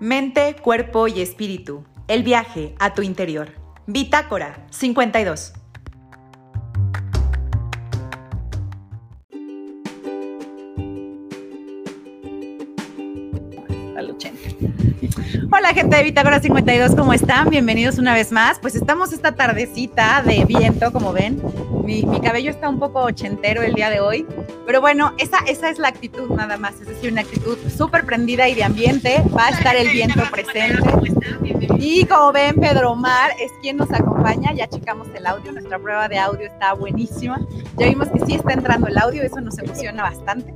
Mente, cuerpo y espíritu. El viaje a tu interior. Bitácora 52. Hola gente de Bitácora 52, ¿cómo están? Bienvenidos una vez más. Pues estamos esta tardecita de viento, como ven. Mi, cabello está un poco ochentero el día de hoy, pero bueno, esa, esa es la actitud nada más, es decir, una actitud súper prendida y de ambiente. Va a estar el viento presente. Y como ven, Pedro Omar es quien nos acompaña. Ya checamos el audio, nuestra prueba de audio está buenísima. Ya vimos que sí está entrando el audio, eso nos emociona bastante.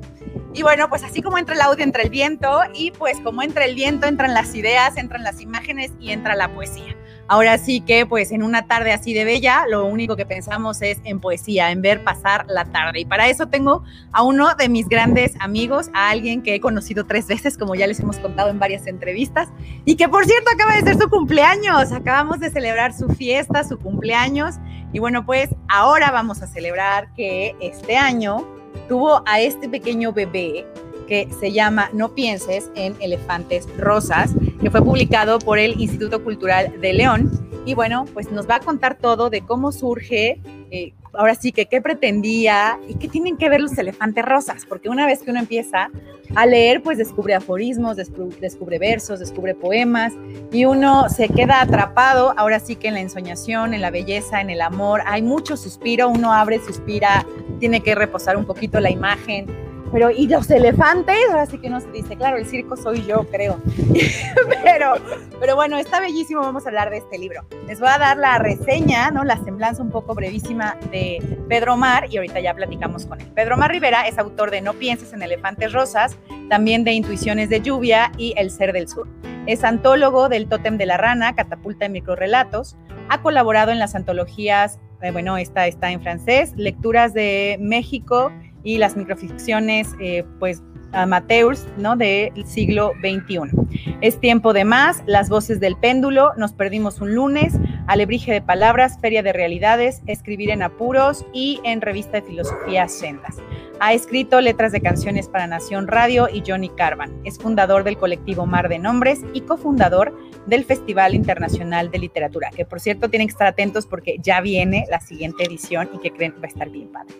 Y bueno, pues así como entra el audio, entra el viento, y pues como entra el viento, entran las ideas, entran las imágenes y entra la poesía. Ahora sí que pues en una tarde así de bella, lo único que pensamos es en poesía, en ver pasar la tarde. Y para eso tengo a uno de mis grandes amigos, a alguien que he conocido tres veces, como ya les hemos contado en varias entrevistas, y que por cierto acaba de ser su cumpleaños. Acabamos de celebrar su fiesta, su cumpleaños. Y bueno, pues ahora vamos a celebrar que este año tuvo a este pequeño bebé que se llama No pienses en elefantes rosas, que fue publicado por el Instituto Cultural de León. Y bueno, pues nos va a contar todo de cómo surge, eh, ahora sí que qué pretendía y qué tienen que ver los elefantes rosas, porque una vez que uno empieza a leer, pues descubre aforismos, descubre, descubre versos, descubre poemas y uno se queda atrapado, ahora sí que en la ensoñación, en la belleza, en el amor, hay mucho suspiro, uno abre, suspira, tiene que reposar un poquito la imagen pero, ¿y los elefantes? Ahora sí que no se dice, claro, el circo soy yo, creo. pero, pero bueno, está bellísimo, vamos a hablar de este libro. Les voy a dar la reseña, ¿no? La semblanza un poco brevísima de Pedro Mar y ahorita ya platicamos con él. Pedro Mar Rivera es autor de No pienses en elefantes rosas, también de Intuiciones de lluvia y El ser del sur. Es antólogo del Tótem de la Rana, Catapulta de Microrelatos. Ha colaborado en las antologías, eh, bueno, esta está en francés, Lecturas de México y las microficciones, eh, pues amateurs, ¿no? Del siglo XXI. Es tiempo de más, las voces del péndulo, nos perdimos un lunes, alebrije de palabras, feria de realidades, escribir en apuros y en revista de filosofía sendas. Ha escrito letras de canciones para Nación Radio y Johnny Carvan. Es fundador del colectivo Mar de Nombres y cofundador del Festival Internacional de Literatura, que por cierto tienen que estar atentos porque ya viene la siguiente edición y que creen que va a estar bien padre.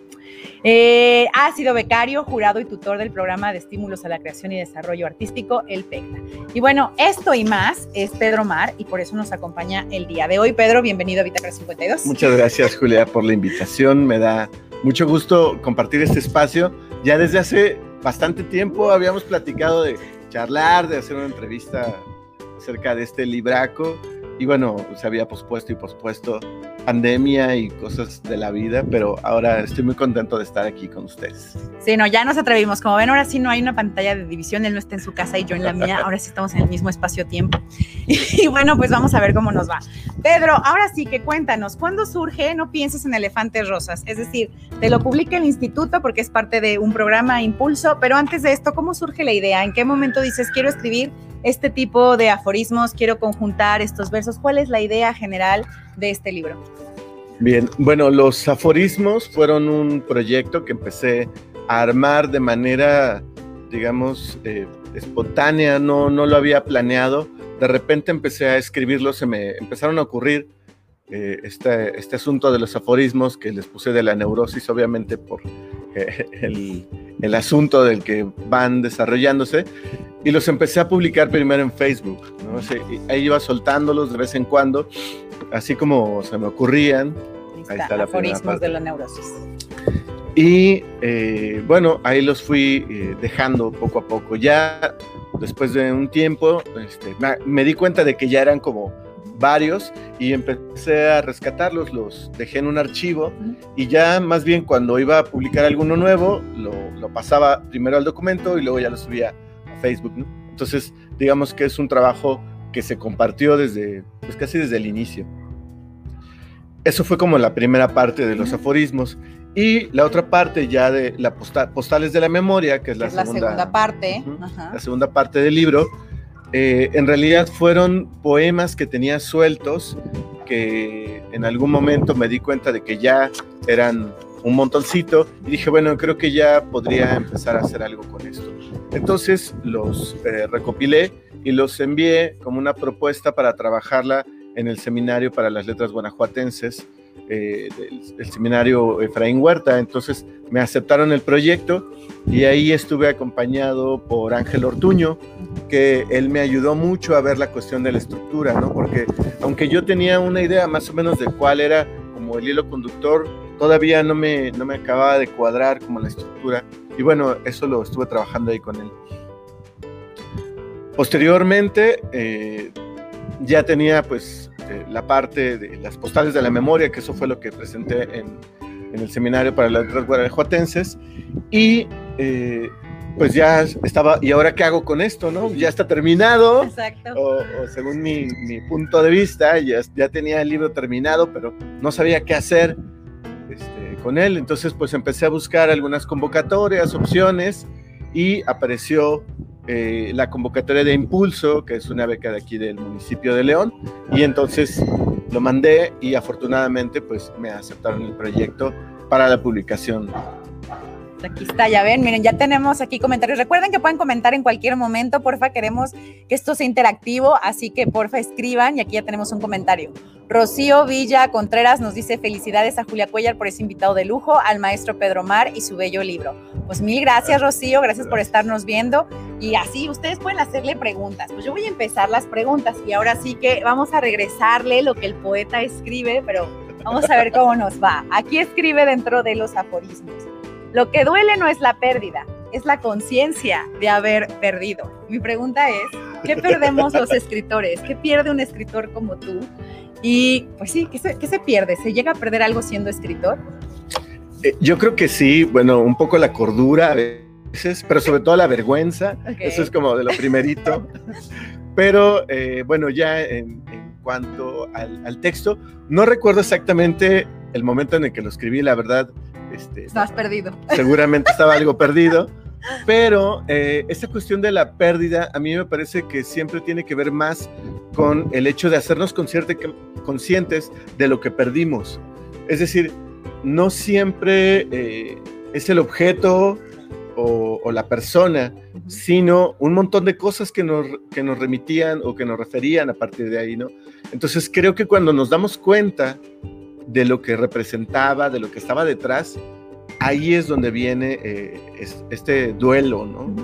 Eh, ha sido becario, jurado y tutor del programa de estímulos a la creación y desarrollo artístico, el PECTA. Y bueno, esto y más es Pedro Mar y por eso nos acompaña el día de hoy. Pedro, bienvenido a Bitácora 52. Muchas gracias, Julia, por la invitación. Me da mucho gusto compartir este espacio. Ya desde hace bastante tiempo habíamos platicado de charlar, de hacer una entrevista acerca de este libraco y bueno, se había pospuesto y pospuesto pandemia y cosas de la vida, pero ahora estoy muy contento de estar aquí con ustedes. Sí, no, ya nos atrevimos. Como ven, ahora sí no hay una pantalla de división, él no está en su casa y yo en la mía, ahora sí estamos en el mismo espacio-tiempo. Y, bueno, pues vamos a ver cómo nos va. Pedro, ahora sí que cuéntanos, ¿cuándo surge No pienses en elefantes rosas? Es decir, te lo publica el instituto porque es parte de un programa Impulso, pero antes de esto, ¿cómo surge la idea? ¿En qué momento dices, quiero escribir este tipo de aforismos, quiero conjuntar estos versos. ¿Cuál es la idea general de este libro? Bien, bueno, los aforismos fueron un proyecto que empecé a armar de manera, digamos, eh, espontánea, no, no lo había planeado. De repente empecé a escribirlos, se me empezaron a ocurrir eh, este, este, asunto de los aforismos que les puse de la neurosis, obviamente por el, el, asunto del que van desarrollándose y los empecé a publicar primero en Facebook. ¿no? ahí iba soltándolos de vez en cuando, así como se me ocurrían. Ahí está, la aforismos de la neurosis. Y eh, bueno, ahí los fui eh, dejando poco a poco. Ya después de un tiempo, este, me di cuenta de que ya eran como varios y empecé a rescatarlos, los dejé en un archivo y ya más bien cuando iba a publicar alguno nuevo, lo, lo pasaba primero al documento y luego ya lo subía Facebook, Entonces, digamos que es un trabajo que se compartió desde, pues casi desde el inicio. Eso fue como la primera parte de los aforismos. Y la otra parte ya de la postales de la memoria, que es la, segunda, parte. La segunda parte del libro, eh, en realidad fueron poemas que tenía sueltos, que en algún momento me di cuenta de que ya eran un montoncito, y dije, bueno, creo que ya podría empezar a hacer algo con esto. Entonces los eh, recopilé y los envié como una propuesta para trabajarla en el seminario para las letras guanajuatenses, eh, el, seminario Efraín Huerta. Entonces me aceptaron el proyecto y ahí estuve acompañado por Ángel Ortuño, que él me ayudó mucho a ver la cuestión de la estructura, ¿no? Porque aunque yo tenía una idea más o menos de cuál era como el hilo conductor, todavía no me, no me acababa de cuadrar como la estructura. Y bueno, eso lo estuve trabajando ahí con él. Posteriormente, eh, ya tenía pues eh, la parte de las postales de la memoria, que eso fue lo que presenté en, en el seminario para las letras guanajuatenses. Y eh, pues ya estaba, ¿y ahora qué hago con esto? ¿no? Ya está terminado. Exacto. O, según mi, mi, punto de vista, ya, ya tenía el libro terminado, pero no sabía qué hacer este, con él. Entonces pues empecé a buscar algunas convocatorias, opciones, y apareció eh, la convocatoria de Impulso, que es una beca de aquí del municipio de León, y entonces lo mandé y afortunadamente pues me aceptaron el proyecto para la publicación. Aquí está, ya ven, miren, ya tenemos aquí comentarios. Recuerden que pueden comentar en cualquier momento, porfa, queremos que esto sea interactivo, así que porfa escriban y aquí ya tenemos un comentario. Rocío Villa Contreras nos dice felicidades a Julia Cuellar por ese invitado de lujo, al maestro Pedro Mar y su bello libro. Pues mil gracias Rocío, gracias por estarnos viendo y así ustedes pueden hacerle preguntas. Pues yo voy a empezar las preguntas y ahora sí que vamos a regresarle lo que el poeta escribe, pero vamos a ver cómo nos va. Aquí escribe dentro de los aforismos. Lo que duele no es la pérdida, es la conciencia de haber perdido. Mi pregunta es, ¿qué perdemos los escritores? ¿Qué pierde un escritor como tú? Y pues sí, ¿qué se, se pierde? ¿Se llega a perder algo siendo escritor? Eh, yo creo que sí, bueno, un poco la cordura a veces, pero sobre todo la vergüenza, eso es como de lo primerito. pero eh, bueno, ya en, cuanto al, al, texto, no recuerdo exactamente el momento en el que lo escribí, la verdad, este, Estabas perdido. Seguramente estaba algo perdido. Pero eh, esta cuestión de la pérdida a mí me parece que siempre tiene que ver más con el hecho de hacernos conscientes de lo que perdimos. Es decir, no siempre eh, es el objeto o, o, la persona, sino un montón de cosas que nos, que nos remitían o que nos referían a partir de ahí, ¿no? Entonces creo que cuando nos damos cuenta de lo que representaba, de lo que estaba detrás, ahí es donde viene eh, este duelo, ¿no?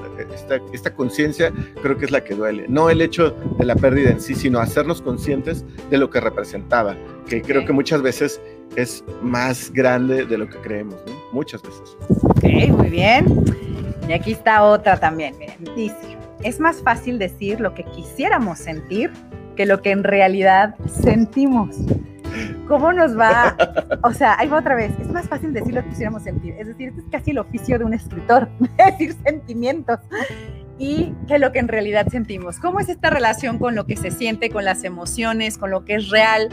Esta, conciencia creo que es la que duele. No el hecho de la pérdida en sí, sino hacernos conscientes de lo que representaba, que creo que muchas veces es más grande de lo que creemos, ¿no? Muchas veces. Ok, muy bien. Y aquí está otra también, miren, dice, es más fácil decir lo que quisiéramos sentir que lo que en realidad sentimos. ¿Cómo nos va? O sea, ahí va otra vez. Es más fácil decir lo que quisiéramos sentir. Es decir, este es casi el oficio de un escritor, decir sentimientos y que lo que en realidad sentimos. ¿Cómo es esta relación con lo que se siente, con las emociones, con lo que es real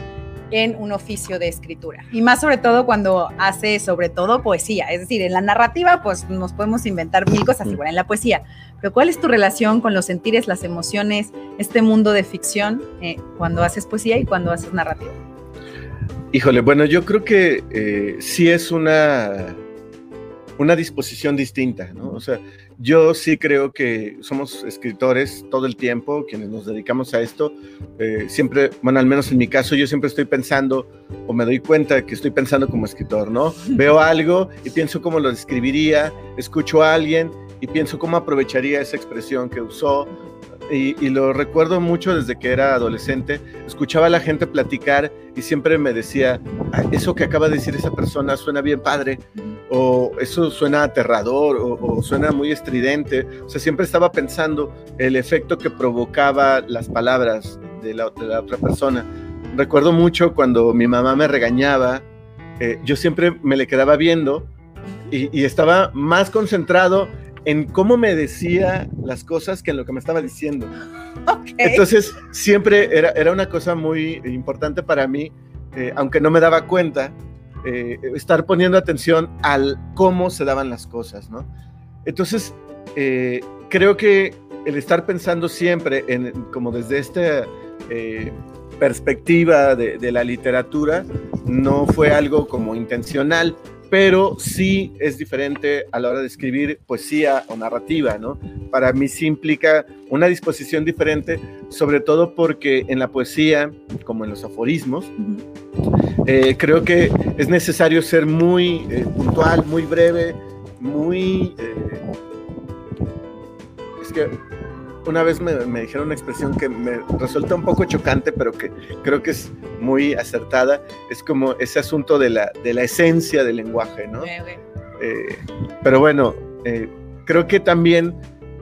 en un oficio de escritura? Y más sobre todo cuando hace sobre todo poesía. Es decir, en la narrativa pues nos podemos inventar mil cosas, igual en la poesía. Pero ¿cuál es tu relación con los sentires, las emociones, este mundo de ficción eh, cuando haces poesía y cuando haces narrativa? Híjole, bueno, yo creo que eh, sí es una, una disposición distinta, ¿no? O sea, yo sí creo que somos escritores todo el tiempo, quienes nos dedicamos a esto. Eh, siempre, bueno, al menos en mi caso, yo siempre estoy pensando o me doy cuenta que estoy pensando como escritor, ¿no? Veo algo y pienso cómo lo describiría, escucho a alguien y pienso cómo aprovecharía esa expresión que usó y, lo recuerdo mucho desde que era adolescente, escuchaba a la gente platicar y siempre me decía, eso que acaba de decir esa persona suena bien padre, o eso suena aterrador, o, suena muy estridente. O sea, siempre estaba pensando el efecto que provocaba las palabras de la, otra persona. Recuerdo mucho cuando mi mamá me regañaba, eh, yo siempre me le quedaba viendo y estaba más concentrado en cómo me decía las cosas que en lo que me estaba diciendo. Entonces, siempre era, era una cosa muy importante para mí, eh, aunque no me daba cuenta, eh, estar poniendo atención al cómo se daban las cosas, ¿no? Entonces, eh, creo que el estar pensando siempre en, como desde esta perspectiva de, de la literatura, no fue algo como intencional, pero sí es diferente a la hora de escribir poesía o narrativa, ¿no? Para mí sí implica una disposición diferente, sobre todo porque en la poesía, como en los aforismos, eh, creo que es necesario ser muy eh, puntual, muy breve, muy... Eh, es que una vez me, dijeron una expresión que me resulta un poco chocante, pero que creo que es muy acertada. Es como ese asunto de la, de la esencia del lenguaje, ¿no? Eh, pero bueno, eh, creo que también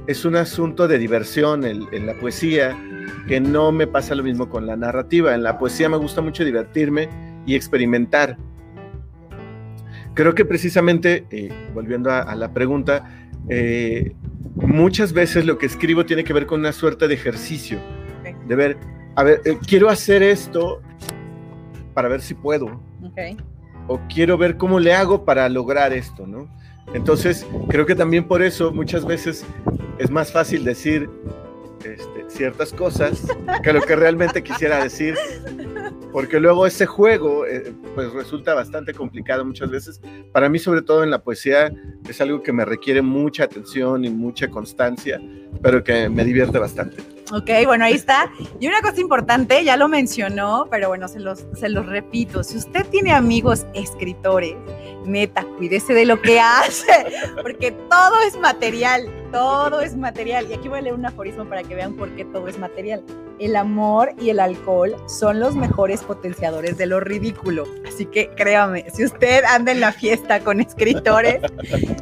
es un asunto de diversión en, la poesía, que no me pasa lo mismo con la narrativa. En la poesía me gusta mucho divertirme y experimentar. Creo que precisamente, eh, volviendo a, la pregunta, muchas veces lo que escribo tiene que ver con una suerte de ejercicio, de ver, a ver, eh, quiero hacer esto para ver si puedo. O quiero ver cómo le hago para lograr esto, ¿no? Entonces, creo que también por eso muchas veces es más fácil decir este, ciertas cosas que lo que realmente quisiera decir porque luego ese juego eh, pues resulta bastante complicado muchas veces. Para mí, sobre todo en la poesía, es algo que me requiere mucha atención y mucha constancia, pero que me divierte bastante. Ok, bueno, ahí está. Y una cosa importante, ya lo mencionó, pero bueno, se los, se los repito. Si usted tiene amigos escritores, neta, cuídese de lo que hace, porque todo es material, todo es material. Y aquí voy a leer un aforismo para que vean por qué todo es material. El amor y el alcohol son los mejores potenciadores de lo ridículo. Así que créame, si usted anda en la fiesta con escritores,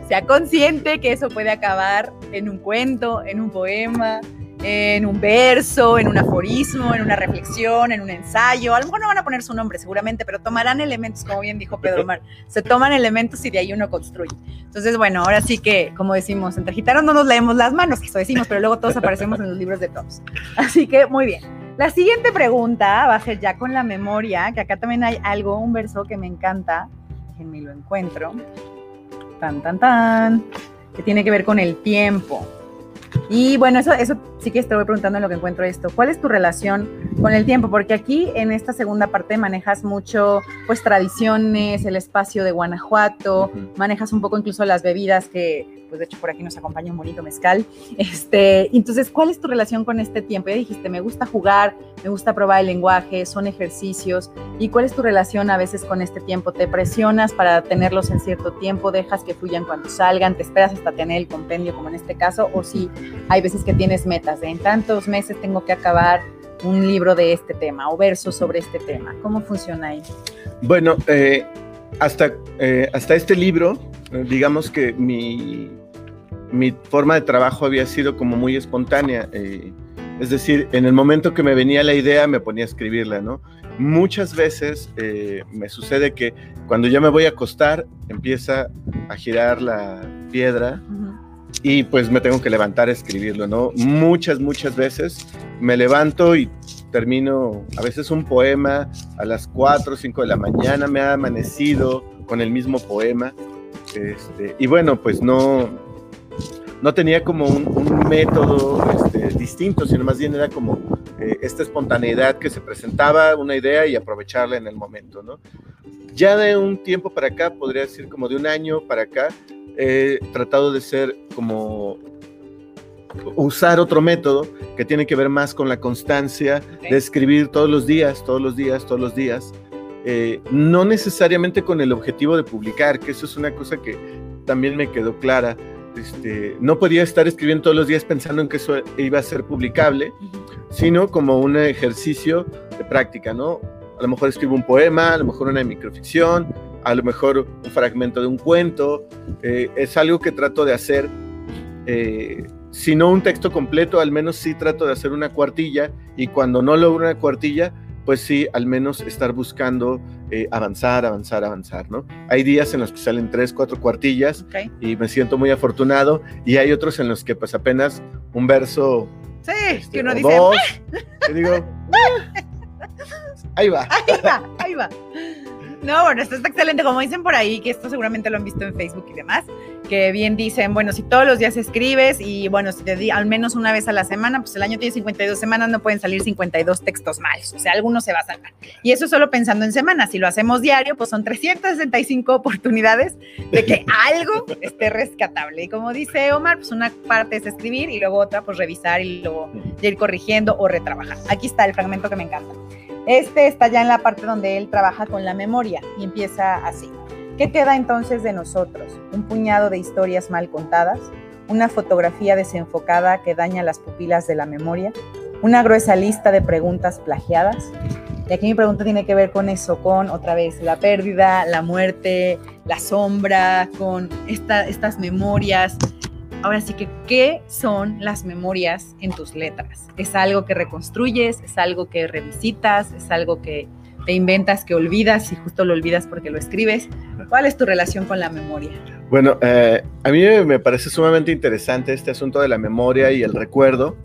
sea consciente que eso puede acabar en un cuento, en un poema, en un verso, en un aforismo, en una reflexión, en un ensayo. A lo mejor no van a poner su nombre seguramente, pero tomarán elementos, como bien dijo Pedro Mar. Se toman elementos y de ahí uno construye. Entonces, bueno, ahora sí que, como decimos, entre gitanos no nos leemos las manos, que eso decimos, pero luego todos aparecemos en los libros de todos. Así que, muy bien. La siguiente pregunta va a ser ya con la memoria, que acá también hay algo, un verso que me encanta. Déjenme lo encuentro. Tan, tan, tan. Que tiene que ver con el tiempo. Y bueno, eso, eso sí que te voy preguntando en lo que encuentro esto. ¿Cuál es tu relación con el tiempo? Porque aquí en esta segunda parte manejas mucho, pues, tradiciones, el espacio de Guanajuato, manejas un poco incluso las bebidas que, pues de hecho por aquí nos acompaña un bonito mezcal. Este, entonces, ¿cuál es tu relación con este tiempo? Ya dijiste, me gusta jugar, me gusta probar el lenguaje, son ejercicios. ¿Y cuál es tu relación a veces con este tiempo? ¿Te presionas para tenerlos en cierto tiempo? ¿Dejas que fluyan cuando salgan? ¿Te esperas hasta tener el compendio como en este caso? ¿O si hay veces que tienes metas de en tantos meses tengo que acabar un libro de este tema o versos sobre este tema? ¿Cómo funciona ahí? Bueno, eh, hasta, eh, hasta este libro, eh, digamos que mi, mi forma de trabajo había sido como muy espontánea. Eh, es decir, en el momento que me venía la idea me ponía a escribirla, ¿no? Muchas veces eh, me sucede que cuando ya me voy a acostar empieza a girar la piedra y pues me tengo que levantar a escribirlo, ¿no? Muchas, muchas veces me levanto y termino a veces un poema a las 4 o 5 de la mañana, me ha amanecido con el mismo poema. Este, y bueno, pues no, no tenía como un, método este, distinto, sino más bien era como eh, esta espontaneidad que se presentaba, una idea y aprovecharla en el momento, ¿no? Ya de un tiempo para acá, podría decir como de un año para acá, he tratado de ser como usar otro método que tiene que ver más con la constancia de escribir todos los días, todos los días, todos los días. Eh, no necesariamente con el objetivo de publicar, que eso es una cosa que también me quedó clara. Este, no podía estar escribiendo todos los días pensando en que eso iba a ser publicable, sino como un ejercicio de práctica, ¿no? A lo mejor escribo un poema, a lo mejor una microficción, a lo mejor un fragmento de un cuento. Eh, es algo que trato de hacer, eh, si no un texto completo, al menos sí trato de hacer una cuartilla y cuando no logro una cuartilla, pues sí, al menos estar buscando eh, avanzar, avanzar, avanzar, ¿no? Hay días en los que salen tres, cuatro cuartillas y me siento muy afortunado y hay otros en los que pues apenas un verso... Sí, este, que uno dice... Dos, que digo... ahí va. Ahí va, ahí va. No, bueno, esto está excelente. Como dicen por ahí, que esto seguramente lo han visto en Facebook y demás, que bien dicen, bueno, si todos los días escribes y bueno, si te di al menos una vez a la semana, pues el año tiene 52 semanas, no pueden salir 52 textos malos, o sea, alguno se va a salvar. Y eso solo pensando en semanas, si lo hacemos diario, pues son 365 oportunidades de que algo esté rescatable. Y como dice Omar, pues una parte es escribir y luego otra, pues revisar y luego ir corrigiendo o retrabajar. Aquí está el fragmento que me encanta. Este está ya en la parte donde él trabaja con la memoria y empieza así. ¿Qué queda entonces de nosotros? Un puñado de historias mal contadas, una fotografía desenfocada que daña las pupilas de la memoria, una gruesa lista de preguntas plagiadas. Y aquí mi pregunta tiene que ver con eso, con otra vez la pérdida, la muerte, la sombra, con estas memorias. Ahora sí que, ¿qué son las memorias en tus letras? ¿Es algo que reconstruyes? ¿Es algo que revisitas? ¿Es algo que te inventas que olvidas y justo lo olvidas porque lo escribes. ¿Cuál es tu relación con la memoria? Bueno, eh, a mí me parece sumamente interesante este asunto de la memoria y el recuerdo.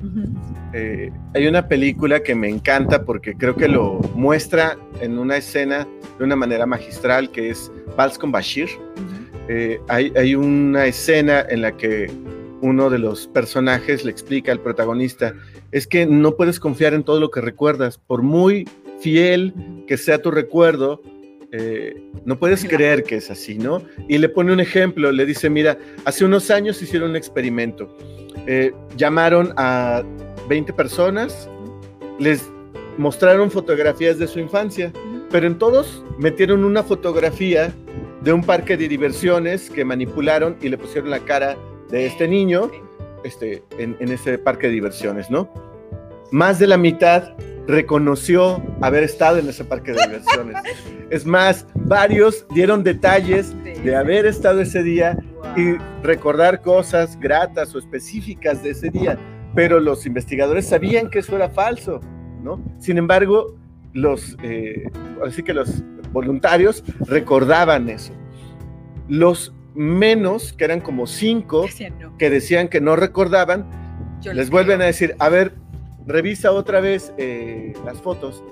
Eh, hay una película que me encanta porque creo que lo muestra en una escena de una manera magistral que es Vals con Bashir. Eh, hay, hay una escena en la que uno de los personajes le explica al protagonista, es que no puedes confiar en todo lo que recuerdas, por muy fiel que sea tu recuerdo, eh, no puedes creer que es así, ¿no? Y le pone un ejemplo, le dice, mira, hace unos años hicieron un experimento, eh, llamaron a 20 personas, les mostraron fotografías de su infancia, pero en todos metieron una fotografía de un parque de diversiones que manipularon y le pusieron la cara de este niño este, en, en ese parque de diversiones, ¿no? Más de la mitad reconoció haber estado en ese parque de diversiones. es más, varios dieron detalles de haber estado ese día y recordar cosas gratas o específicas de ese día, pero los investigadores sabían que eso era falso, ¿no? Sin embargo, los, eh, así que los voluntarios recordaban eso. Los menos, que eran como cinco, que decían que no recordaban, les vuelven a decir, a ver, revisa otra vez eh, las fotos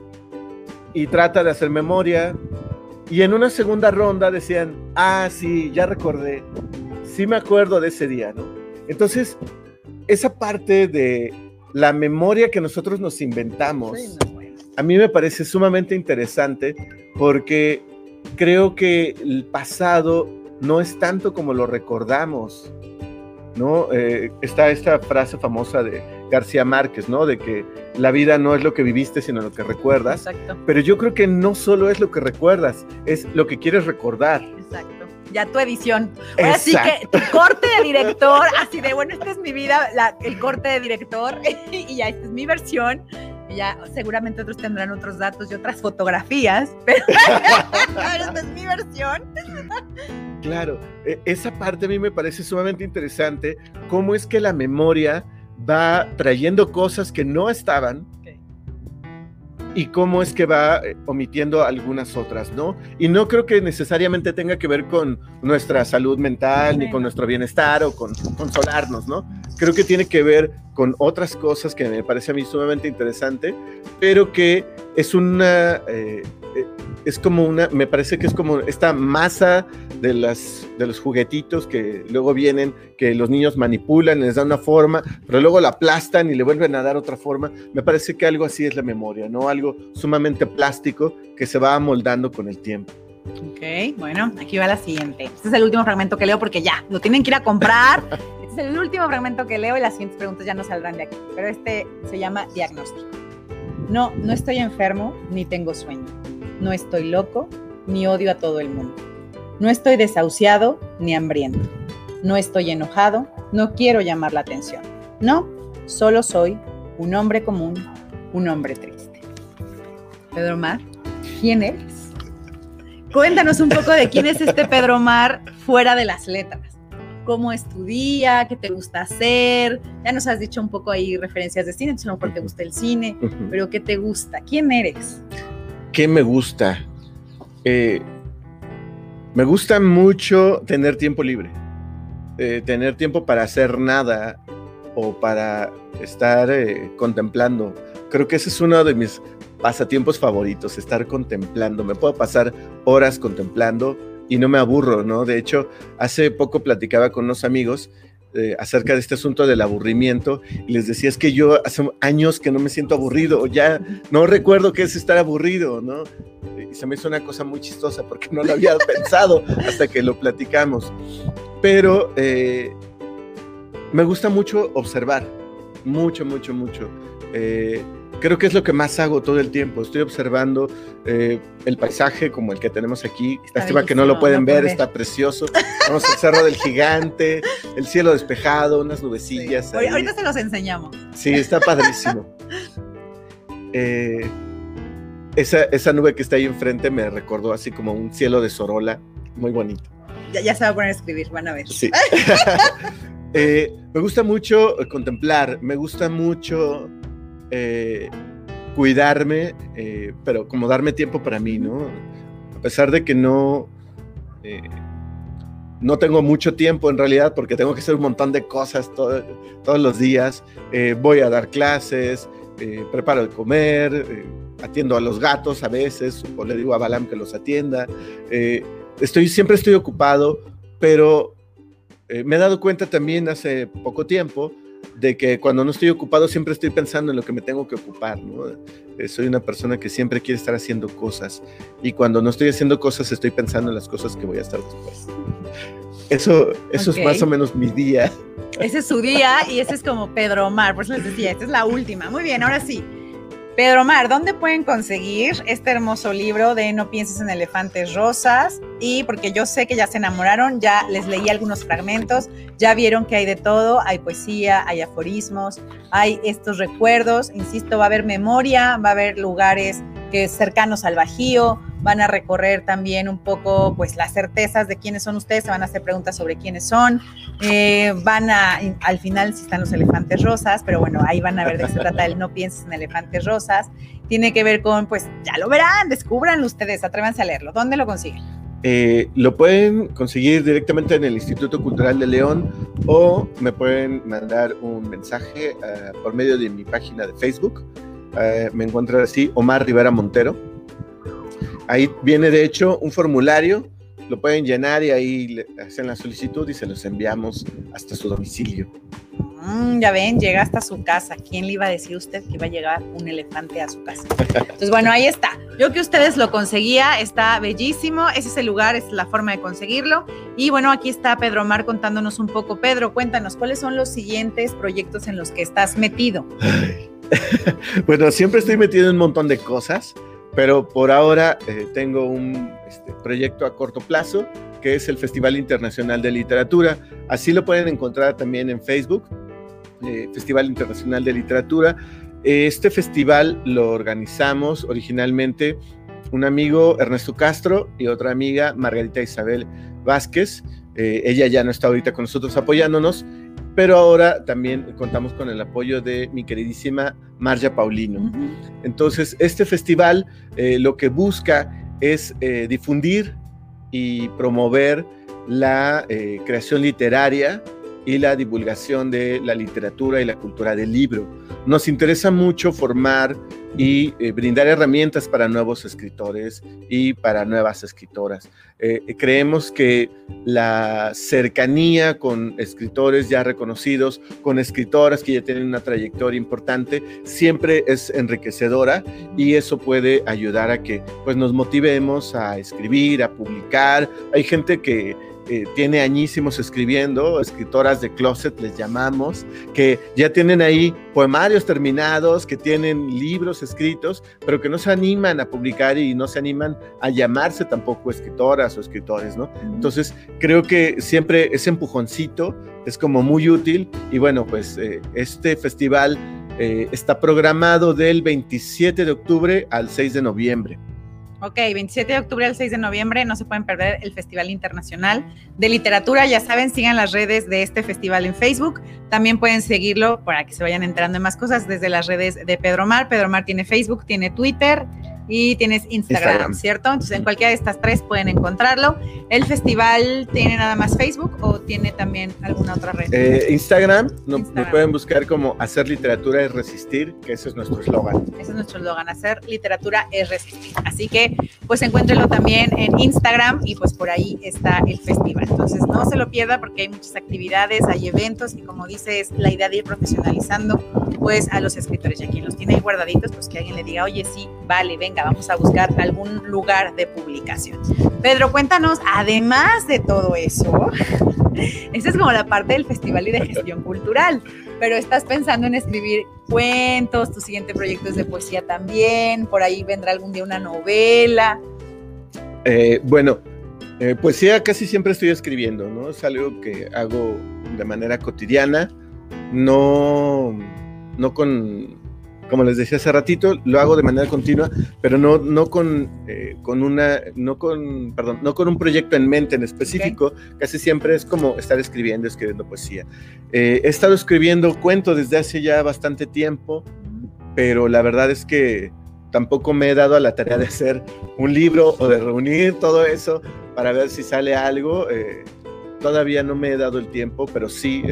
y trata de hacer memoria. Y en una segunda ronda decían, ah, sí, ya recordé, sí me acuerdo de ese día, ¿no? Entonces, esa parte de la memoria que nosotros nos inventamos, a mí me parece sumamente interesante porque creo que el pasado no es tanto como lo recordamos, ¿no? Eh, está esta frase famosa de García Márquez, ¿no? De que la vida no es lo que viviste, sino lo que recuerdas. Exacto. Pero yo creo que no solo es lo que recuerdas, es lo que quieres recordar. Exacto. Ya tu edición. Ahora sí que tu corte de director, así de, bueno, esta es mi vida, el corte de director, y ya esta es mi versión. Ya seguramente otros tendrán otros datos y otras fotografías, pero esta es mi versión. Claro, e, esa parte a mí me parece sumamente interesante, cómo es que la memoria va trayendo cosas que no estaban y cómo es que va eh, omitiendo algunas otras, ¿no? Y no creo que necesariamente tenga que ver con nuestra salud mental, ni con nuestro bienestar o con consolarnos, ¿no? Creo que tiene que ver con otras cosas que me parece a mí sumamente interesante, pero que es una, eh, eh, es como una, me parece que es como esta masa de, las, de los juguetitos que luego vienen, que los niños manipulan, les dan una forma, pero luego la aplastan y le vuelven a dar otra forma. Me parece que algo así es la memoria, ¿no? Algo sumamente plástico que se va amoldando con el tiempo. Ok, bueno, aquí va la siguiente. Este es el último fragmento que leo porque ya, lo tienen que ir a comprar. Este es el último fragmento que leo y las siguientes preguntas ya no saldrán de aquí. Pero este se llama diagnóstico. No, no estoy enfermo ni tengo sueño. No estoy loco ni odio a todo el mundo. No estoy desahuciado ni hambriento. No estoy enojado, no quiero llamar la atención. No, solo soy un hombre común, un hombre triste. Pedro Mar, ¿quién eres? Cuéntanos un poco de quién es este Pedro Mar fuera de las letras. ¿Cómo es tu día? ¿Qué te gusta hacer? Ya nos has dicho un poco ahí referencias de cine, entonces a lo mejor te gusta el cine, pero ¿qué te gusta? ¿Quién eres? ¿Qué me gusta? Eh, me gusta mucho tener tiempo libre, eh, tener tiempo para hacer nada o para estar eh, contemplando. Creo que ese es uno de mis pasatiempos favoritos, estar contemplando. Me puedo pasar horas contemplando y no me aburro, ¿no? De hecho, hace poco platicaba con unos amigos eh, acerca de este asunto del aburrimiento y les decía es que yo hace años que no me siento aburrido, ya no recuerdo qué es estar aburrido, ¿no? Y se me hizo una cosa muy chistosa porque no lo había pensado hasta que lo platicamos. Pero eh, me gusta mucho observar, mucho, mucho, mucho. Eh, creo que es lo que más hago todo el tiempo. Estoy observando eh, el paisaje como el que tenemos aquí. Lástima que no lo pueden ver, está precioso. Vamos al Cerro del Gigante, el cielo despejado, unas nubecillas. Ahorita se los enseñamos. Sí, está padrísimo. Eh, esa, esa nube que está ahí enfrente me recordó así como un cielo de Sorola, muy bonito. Ya, ya se va a poner a escribir, van a ver. Sí. Eh, me gusta mucho contemplar, me gusta mucho eh, cuidarme, eh, pero como darme tiempo para mí, ¿no? A pesar de que no, no tengo mucho tiempo en realidad, porque tengo que hacer un montón de cosas todos los días, voy a dar clases, preparo de comer, atiendo a los gatos a veces, o le digo a Balam que los atienda. estoy, siempre estoy ocupado, pero eh, me he dado cuenta también hace poco tiempo de que cuando no estoy ocupado siempre estoy pensando en lo que me tengo que ocupar, eh, soy una persona que siempre quiere estar haciendo cosas y cuando no estoy haciendo cosas estoy pensando en las cosas que voy a estar después. Eso, eso es más o menos mi día. Ese es su día y ese es como Pedro Omar, por eso les decía, esta es la última. Muy bien, ahora sí. Pedro Mar, ¿dónde pueden conseguir este hermoso libro de No pienses en elefantes rosas? Y porque yo sé que ya se enamoraron, ya les leí algunos fragmentos, ya vieron que hay de todo, hay poesía, hay aforismos, hay estos recuerdos, insisto, va a haber memoria, va a haber lugares que cercanos al Bajío, van a recorrer también un poco pues las certezas de quiénes son ustedes, se van a hacer preguntas sobre quiénes son, eh, van a, al final si están los elefantes rosas, pero bueno, ahí van a ver de qué se trata el no pienses en elefantes rosas, tiene que ver con, pues ya lo verán, descubranlo ustedes, atrévanse a leerlo, ¿dónde lo consiguen? Eh, lo pueden conseguir directamente en el Instituto Cultural de León o me pueden mandar un mensaje eh, por medio de mi página de Facebook. me encuentran así, Omar Rivera Montero Ahí viene de hecho un formulario, lo pueden llenar y ahí hacen la solicitud y se los enviamos hasta su domicilio. Mm, ya ven, llega hasta su casa. ¿Quién le iba a decir usted que iba a llegar un elefante a su casa? Entonces, bueno, ahí está. Yo que ustedes lo conseguía, está bellísimo. Ese es el lugar, es la forma de conseguirlo. Y bueno, aquí está Pedro Omar contándonos un poco. Pedro, cuéntanos, ¿cuáles son los siguientes proyectos en los que estás metido? bueno, siempre estoy metido en un montón de cosas. Pero por ahora eh, tengo un este, proyecto a corto plazo que es el Festival Internacional de Literatura. Así lo pueden encontrar también en Facebook, eh, Festival Internacional de Literatura. Este festival lo organizamos originalmente un amigo Ernesto Castro y otra amiga Margarita Isabel Vázquez. Eh, ella ya no está ahorita con nosotros apoyándonos, pero ahora también contamos con el apoyo de mi queridísima Marja Paulino. Entonces, este festival eh, lo que busca es eh, difundir y promover la eh, creación literaria y la divulgación de la literatura y la cultura del libro. Nos interesa mucho formar y eh, brindar herramientas para nuevos escritores y para nuevas escritoras. Eh, creemos que la cercanía con escritores ya reconocidos, con escritoras que ya tienen una trayectoria importante, siempre es enriquecedora y eso puede ayudar a que pues, nos motivemos a escribir, a publicar. Hay gente que eh, tiene añísimos escribiendo, escritoras de closet les llamamos, que ya tienen ahí poemarios terminados, que tienen libros escritos, pero que no se animan a publicar y no se animan a llamarse tampoco escritoras o escritores, ¿no? Entonces, creo que siempre ese empujoncito es como muy útil y bueno, pues eh, este festival eh, está programado del 27 de octubre al 6 de noviembre. Ok, 27 de octubre al 6 de noviembre, no se pueden perder el Festival Internacional de Literatura. Ya saben, sigan las redes de este festival en Facebook. También pueden seguirlo para que se vayan enterando de más cosas desde las redes de Pedro Mar. Pedro Mar tiene Facebook, tiene Twitter, y tienes Instagram, ¿cierto? Entonces en cualquiera de estas tres pueden encontrarlo. ¿El festival tiene nada más Facebook o tiene también alguna otra red? Eh, Instagram, no, me pueden buscar como Hacer Literatura es Resistir, que ese es nuestro eslogan. Ese es nuestro eslogan, Hacer Literatura es Resistir. Así que pues encuéntrenlo también en Instagram y pues por ahí está el festival. Entonces no se lo pierda porque hay muchas actividades, hay eventos y como dice es la idea de ir profesionalizando pues a los escritores y a quien los tiene ahí guardaditos pues que alguien le diga, oye sí, vale, venga vamos a buscar algún lugar de publicación. Pedro, cuéntanos, además de todo eso, esa es como la parte del festival y de gestión cultural, pero estás pensando en escribir cuentos, tu siguiente proyecto es de poesía también, por ahí vendrá algún día una novela. Eh, bueno, eh, poesía casi siempre estoy escribiendo, ¿no? Es algo que hago de manera cotidiana, no, no con como les decía hace ratito, lo hago de manera continua, pero no, no con, eh, con una, no con, perdón, no con un proyecto en mente en específico, casi siempre es como estar escribiendo, escribiendo poesía. Eh, he estado escribiendo cuentos desde hace ya bastante tiempo, pero la verdad es que tampoco me he dado a la tarea de hacer un libro o de reunir todo eso para ver si sale algo. Eh, todavía no me he dado el tiempo, pero sí,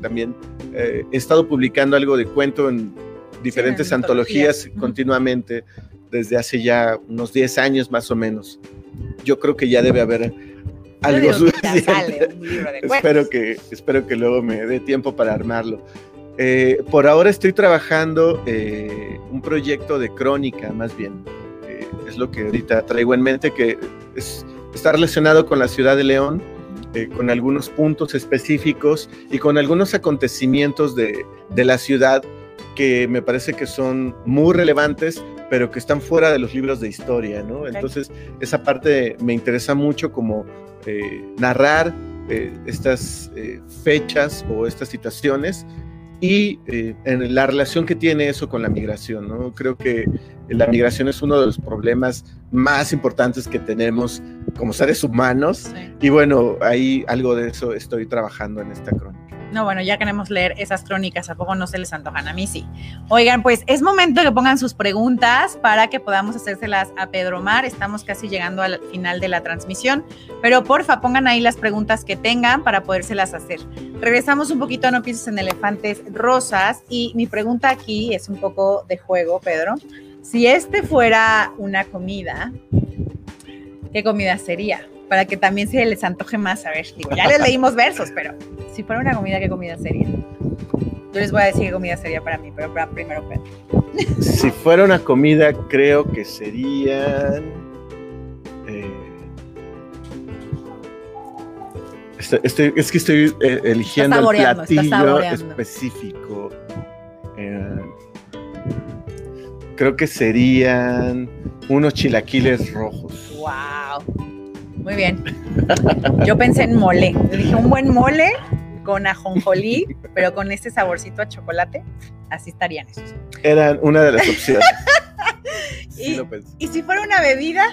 también he estado publicando algo de cuento en diferentes antologías, continuamente desde hace ya unos 10 años más o menos. Yo creo que ya debe haber algo suficiente. espero, que, espero que luego me dé tiempo para armarlo. Eh, por ahora estoy trabajando eh, un proyecto de crónica, más bien. Eh, es lo que ahorita traigo en mente, que está relacionado con la ciudad de León, con algunos puntos específicos y con algunos acontecimientos de, de la ciudad que me parece que son muy relevantes, pero que están fuera de los libros de historia, ¿no? Entonces, esa parte me interesa mucho como eh, narrar eh, estas eh, fechas o estas situaciones y en la relación que tiene eso con la migración, ¿no? Creo que la migración es uno de los problemas más importantes que tenemos como seres humanos y bueno, ahí algo de eso estoy trabajando en esta crónica. No, bueno, ya queremos leer esas crónicas, ¿a poco no se les antojan? A mí sí. Oigan, pues es momento que pongan sus preguntas para que podamos hacérselas a Pedro Mar. Estamos casi llegando al final de la transmisión, pero porfa, pongan ahí las preguntas que tengan para podérselas hacer. Regresamos un poquito a No pienses en elefantes rosas y mi pregunta aquí es un poco de juego, Pedro. Si este fuera una comida, ¿qué comida sería? Para que también se les antoje más. A ver, digo, ya les leímos versos, pero si fuera una comida, ¿qué comida sería? Yo les voy a decir qué comida sería para mí, pero para primero Pedro. Si fuera una comida, creo que serían. Eh, estoy, es que estoy eh, eligiendo el platillo específico. Eh, creo que serían unos chilaquiles rojos. ¡Wow! Muy bien. Yo pensé en mole. Le dije un buen mole con ajonjolí, pero con este saborcito a chocolate, así estarían esos. Eran una de las opciones. y, si fuera una bebida?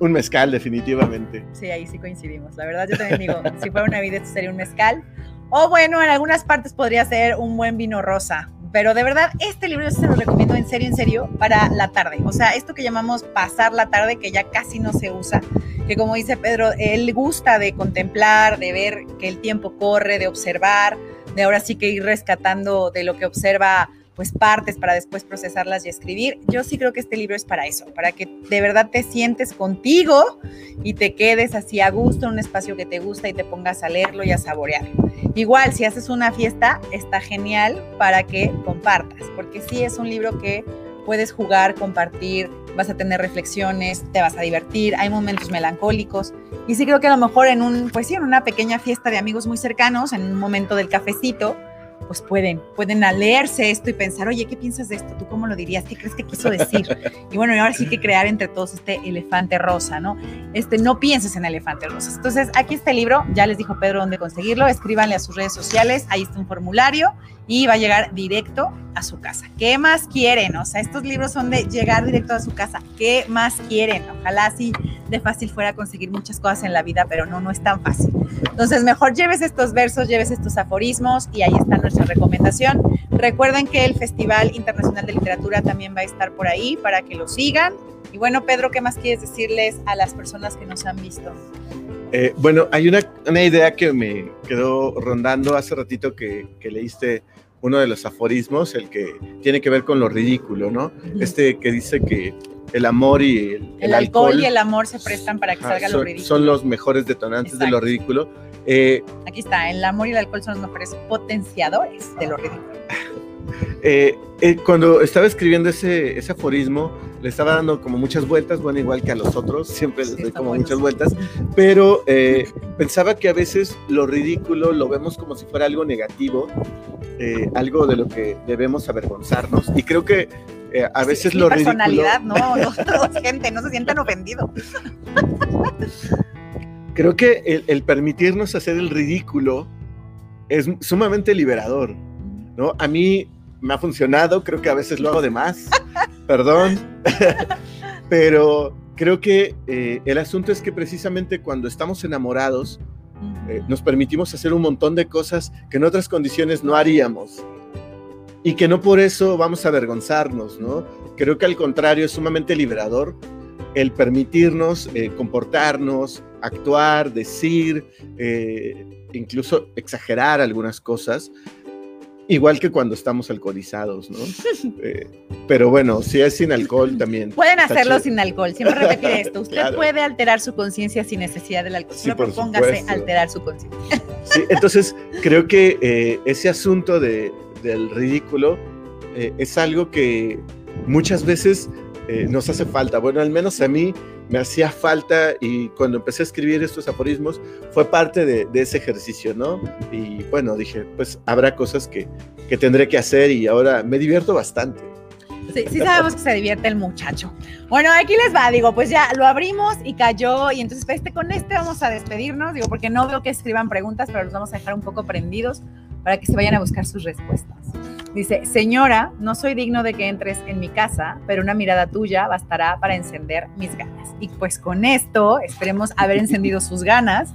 Un mezcal, definitivamente. Sí, ahí sí coincidimos. La verdad, yo también digo, si fuera una bebida, esto sería un mezcal. O bueno, en algunas partes podría ser un buen vino rosa. Pero de verdad, este libro se lo recomiendo en serio, en serio, para la tarde. O sea, esto que llamamos pasar la tarde, que ya casi no se usa, que como dice Pedro, él gusta de contemplar, de ver que el tiempo corre, de observar, de ahora sí que ir rescatando de lo que observa pues partes para después procesarlas y escribir. Yo sí creo que este libro es para eso, para que de verdad te sientes contigo y te quedes así a gusto en un espacio que te gusta y te pongas a leerlo y a saborearlo. Igual, si haces una fiesta, está genial para que compartas, porque sí es un libro que puedes jugar, compartir, vas a tener reflexiones, te vas a divertir, hay momentos melancólicos. Y sí creo que a lo mejor en un, pues en una pequeña fiesta de amigos muy cercanos, en un momento del cafecito, pues pueden, pueden leerse esto y pensar, oye, ¿qué piensas de esto? ¿Tú cómo lo dirías? ¿Qué crees que quiso decir? Y bueno, y ahora sí que crear entre todos este elefante rosa, ¿no? Este, no pienses en elefante rosa. Entonces, aquí está el libro, ya les dijo Pedro dónde conseguirlo, escríbanle a sus redes sociales, ahí está un formulario y va a llegar directo a su casa. ¿Qué más quieren? O sea, estos libros son de llegar directo a su casa. ¿Qué más quieren? Ojalá así de fácil fuera conseguir muchas cosas en la vida, pero no, no es tan fácil. Entonces, mejor lleves estos versos, lleves estos aforismos y ahí está nuestra recomendación. Recuerden que el Festival Internacional de Literatura también va a estar por ahí para que lo sigan. Y bueno, Pedro, ¿qué más quieres decirles a las personas que nos han visto? Eh, bueno, hay una, una, idea que me quedó rondando hace ratito que, que, leíste uno de los aforismos, el que tiene que ver con lo ridículo, ¿no? Este que dice que el amor y el, el, alcohol, y el amor se prestan para que salga son, lo ridículo. Son los mejores detonantes Exacto. de lo ridículo. Eh, Aquí está, el amor y el alcohol son los mejores potenciadores de lo ridículo. Eh, eh, cuando estaba escribiendo ese, ese, aforismo, le estaba dando como muchas vueltas, bueno, igual que a los otros, siempre les sí, doy como bueno. muchas vueltas, pero eh, pensaba que a veces lo ridículo lo vemos como si fuera algo negativo, eh, algo de lo que debemos avergonzarnos, y creo que a veces sí, lo personalidad, ridículo... no, no, no, gente, no se sientan ofendidos. creo que el, el permitirnos hacer el ridículo es sumamente liberador, ¿no? A mí me ha funcionado, creo que a veces lo hago de más, perdón, pero creo que eh, el asunto es que precisamente cuando estamos enamorados, eh, nos permitimos hacer un montón de cosas que en otras condiciones no haríamos y que no por eso vamos a avergonzarnos, ¿no? Creo que al contrario es sumamente liberador el permitirnos eh, comportarnos, actuar, decir, incluso exagerar algunas cosas, Igual que cuando estamos alcoholizados, ¿no? eh, pero bueno, si es sin alcohol también. Pueden hacerlo sin alcohol, siempre repetir esto. Usted claro. puede alterar su conciencia sin necesidad del alcohol. Sí, Solo propóngase alterar su conciencia. Sí, entonces creo que eh, ese asunto de, del ridículo eh, es algo que muchas veces nos hace falta. Bueno, al menos a mí me hacía falta y cuando empecé a escribir estos aforismos fue parte de, ese ejercicio, ¿no? Y bueno, dije, pues habrá cosas que, que tendré que hacer y ahora me divierto bastante. Sí, sabemos que se divierte el muchacho. Bueno, aquí les va, digo, pues ya lo abrimos y cayó y entonces este, con este vamos a despedirnos, digo, porque no veo que escriban preguntas, pero los vamos a dejar un poco prendidos para que se vayan a buscar sus respuestas. Dice, señora, no soy digno de que entres en mi casa, pero una mirada tuya bastará para encender mis ganas. Y pues con esto esperemos haber encendido sus ganas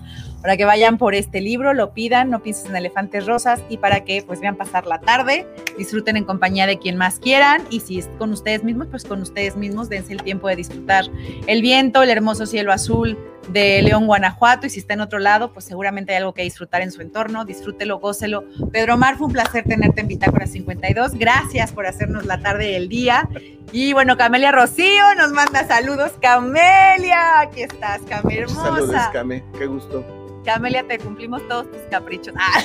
para que vayan por este libro, lo pidan, no pienses en elefantes rosas y para que pues vean pasar la tarde, disfruten en compañía de quien más quieran y si es con ustedes mismos, pues con ustedes mismos dense el tiempo de disfrutar el viento, el hermoso cielo azul de León, Guanajuato y si está en otro lado, pues seguramente hay algo que disfrutar en su entorno, disfrútelo, gócelo. Pedro Mar, fue un placer tenerte en Bitácora 52, gracias por hacernos la tarde y el día. Y bueno, Camelia Rocío nos manda saludos. Camelia, aquí estás, Came hermosa. Saludos, Came, qué gusto. Camelia, te cumplimos todos tus caprichos. Ah.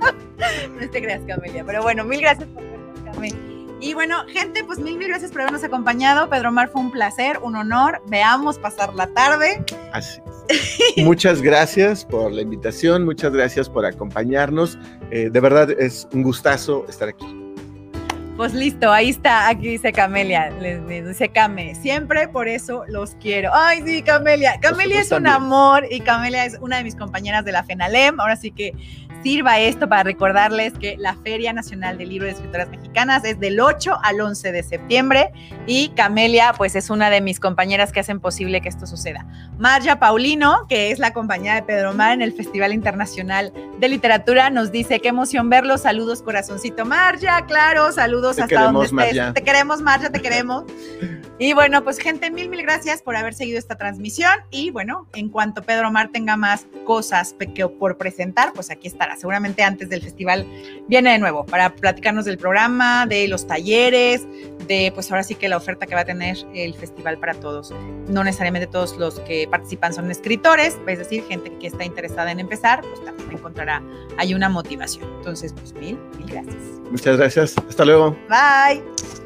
no te creas, Camelia. Pero bueno, mil gracias por vernos, Came. Y bueno, gente, pues mil, mil gracias por habernos acompañado. Pedro Mar fue un placer, un honor. Veamos pasar la tarde. Así es. muchas gracias por la invitación, muchas gracias por acompañarnos. Eh, de verdad es un gustazo estar aquí. Pues listo, ahí está, aquí dice Camelia, les, les dice Came, siempre por eso los quiero. Ay, sí, Camelia, Camelia es un amor y Camelia es una de mis compañeras de la FENALEM, ahora sí que sirva esto para recordarles que la Feria Nacional del Libro de Escritoras Mexicanas es del 8 al 11 de septiembre y Camelia pues es una de mis compañeras que hacen posible que esto suceda. Marja Paulino, que es la compañera de Pedro Mar en el Festival Internacional de Literatura, nos dice qué emoción verlos, saludos corazoncito Marja, claro, saludos te hasta queremos, donde estés. Marja. Te queremos Marja, te queremos. Y bueno, pues gente, mil, mil gracias por haber seguido esta transmisión y bueno, en cuanto Pedro Mar tenga más cosas que por presentar, pues aquí seguramente antes del festival viene de nuevo para platicarnos del programa, de los talleres, de pues ahora sí que la oferta que va a tener el festival para todos. No necesariamente todos los que participan son escritores, es decir, gente que está interesada en empezar, pues también encontrará ahí una motivación. Entonces, pues mil, mil gracias. Muchas gracias. Hasta luego. Bye.